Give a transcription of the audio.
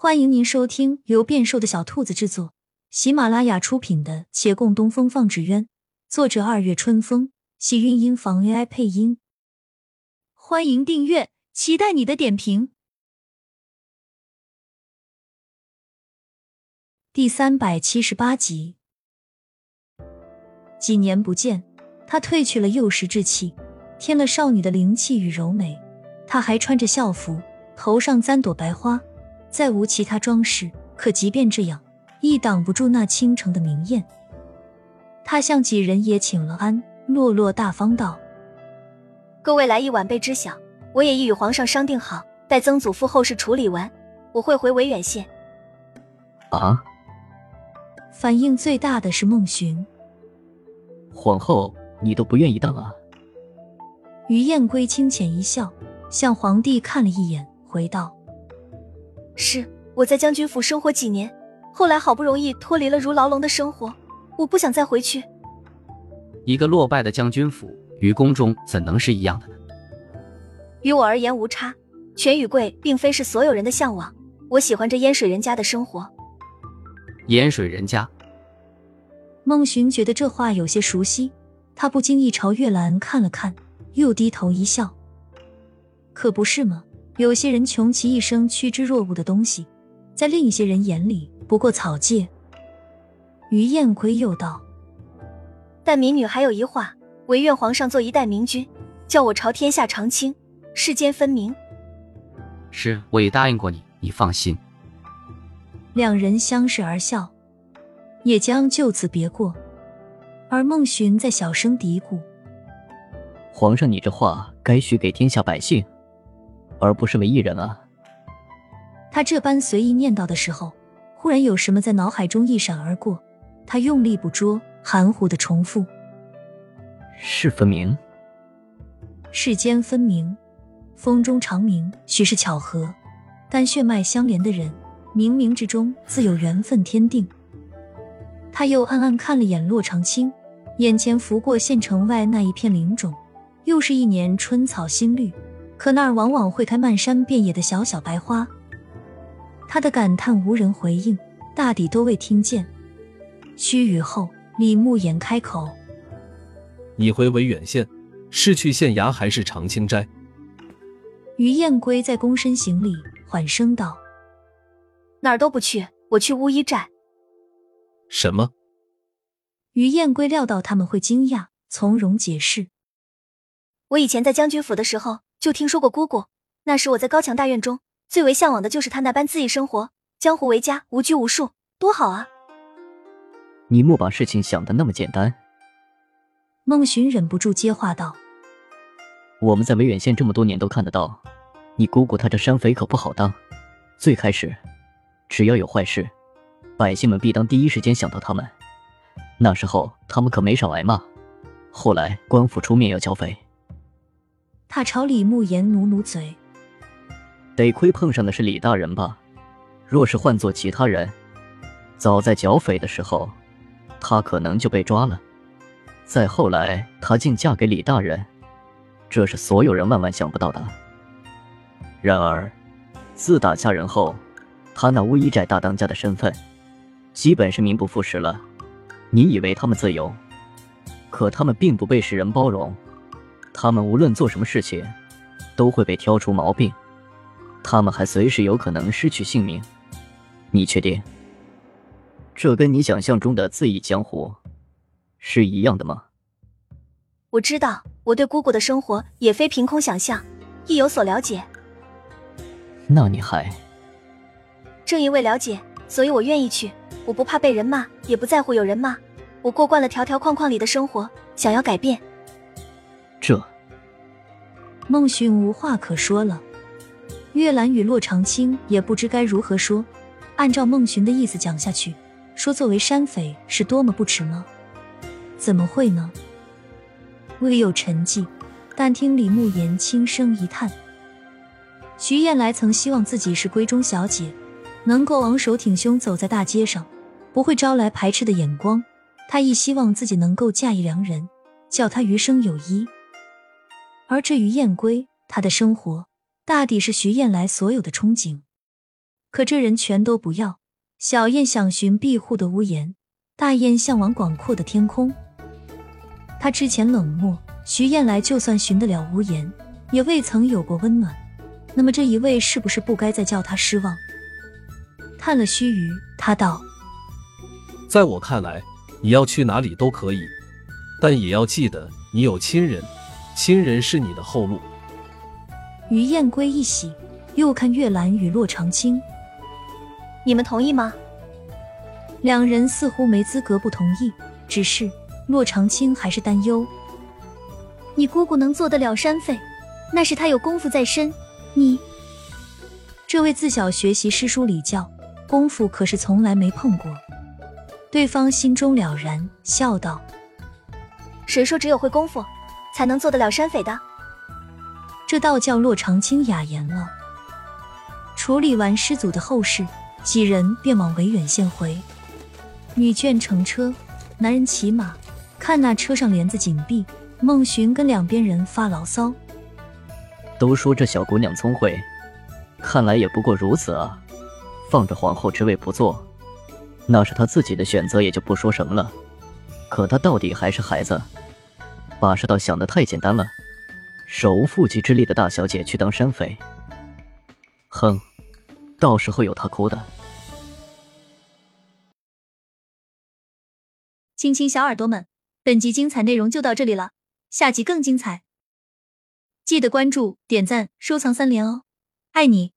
欢迎您收听由变瘦的小兔子制作、喜马拉雅出品的《且共东风放纸鸢》，作者二月春风，喜韵音房 AI 配音。欢迎订阅，期待你的点评。第三百七十八集，几年不见，他褪去了幼时稚气，添了少女的灵气与柔美。他还穿着校服，头上簪朵白花。再无其他装饰，可即便这样，亦挡不住那倾城的明艳。他向几人也请了安，落落大方道：“各位来意晚辈知晓，我也已与皇上商定好，待曾祖父后事处理完，我会回维远县。”啊！反应最大的是孟寻。皇后，你都不愿意当啊？于燕归清浅一笑，向皇帝看了一眼，回道。是我在将军府生活几年，后来好不容易脱离了如牢笼的生活，我不想再回去。一个落败的将军府与宫中怎能是一样的呢？于我而言无差，全与贵并非是所有人的向往。我喜欢这烟水人家的生活。烟水人家，孟寻觉得这话有些熟悉，他不经意朝月兰看了看，又低头一笑。可不是吗？有些人穷其一生趋之若鹜的东西，在另一些人眼里不过草芥。于燕归又道：“但民女还有一话，唯愿皇上做一代明君，叫我朝天下长青，世间分明。”是，我已答应过你，你放心。两人相视而笑，也将就此别过。而孟寻在小声嘀咕：“皇上，你这话该许给天下百姓。”而不是为一人啊！他这般随意念叨的时候，忽然有什么在脑海中一闪而过，他用力捕捉，含糊的重复：“是分明，世间分明，风中长鸣，许是巧合，但血脉相连的人，冥冥之中自有缘分天定。”他又暗暗看了眼洛长青，眼前拂过县城外那一片林种，又是一年春草新绿。可那儿往往会开漫山遍野的小小白花，他的感叹无人回应，大抵都未听见。须臾后，李慕言开口：“你回维远县，是去县衙还是长青斋？”于燕归在躬身行礼，缓声道：“哪儿都不去，我去乌衣寨。”什么？于燕归料到他们会惊讶，从容解释：“我以前在将军府的时候。”就听说过姑姑，那时我在高墙大院中，最为向往的就是她那般恣意生活，江湖为家，无拘无束，多好啊！你莫把事情想的那么简单。孟寻忍不住接话道：“我们在维远县这么多年都看得到，你姑姑她这山匪可不好当。最开始，只要有坏事，百姓们必当第一时间想到他们。那时候他们可没少挨骂。后来官府出面要剿匪。”他朝李慕言努努嘴，得亏碰上的是李大人吧？若是换做其他人，早在剿匪的时候，他可能就被抓了。再后来，她竟嫁给李大人，这是所有人万万想不到的。然而，自打嫁人后，他那乌衣寨大当家的身份，基本是名不副实了。你以为他们自由？可他们并不被世人包容。他们无论做什么事情，都会被挑出毛病。他们还随时有可能失去性命。你确定？这跟你想象中的恣意江湖是一样的吗？我知道，我对姑姑的生活也非凭空想象，亦有所了解。那你还……正因为了解，所以我愿意去。我不怕被人骂，也不在乎有人骂。我过惯了条条框框里的生活，想要改变。孟寻无话可说了。月兰与洛长青也不知该如何说。按照孟寻的意思讲下去，说作为山匪是多么不耻吗？怎么会呢？微有沉寂，但听李慕言轻声一叹：“徐燕来曾希望自己是闺中小姐，能够昂首挺胸走在大街上，不会招来排斥的眼光。她亦希望自己能够嫁一良人，叫他余生有依。”而至于燕归，他的生活大抵是徐燕来所有的憧憬。可这人全都不要。小燕想寻庇护的屋檐，大雁向往广阔的天空。他之前冷漠，徐燕来就算寻得了屋檐，也未曾有过温暖。那么这一位是不是不该再叫他失望？叹了须臾，他道：“在我看来，你要去哪里都可以，但也要记得你有亲人，亲人是你的后路。”于燕归一喜，又看月兰与洛长青，你们同意吗？两人似乎没资格不同意，只是洛长青还是担忧。你姑姑能做得了山匪，那是她有功夫在身。你，这位自小学习诗书礼教，功夫可是从来没碰过。对方心中了然，笑道：“谁说只有会功夫，才能做得了山匪的？”这倒叫洛长青哑言了。处理完师祖的后事，几人便往维远县回。女眷乘车，男人骑马，看那车上帘子紧闭。孟寻跟两边人发牢骚。都说这小姑娘聪慧，看来也不过如此啊！放着皇后之位不做，那是她自己的选择，也就不说什么了。可她到底还是孩子，把世道想的太简单了。手无缚鸡之力的大小姐去当山匪，哼，到时候有她哭的。亲亲小耳朵们，本集精彩内容就到这里了，下集更精彩。记得关注、点赞、收藏三连哦，爱你！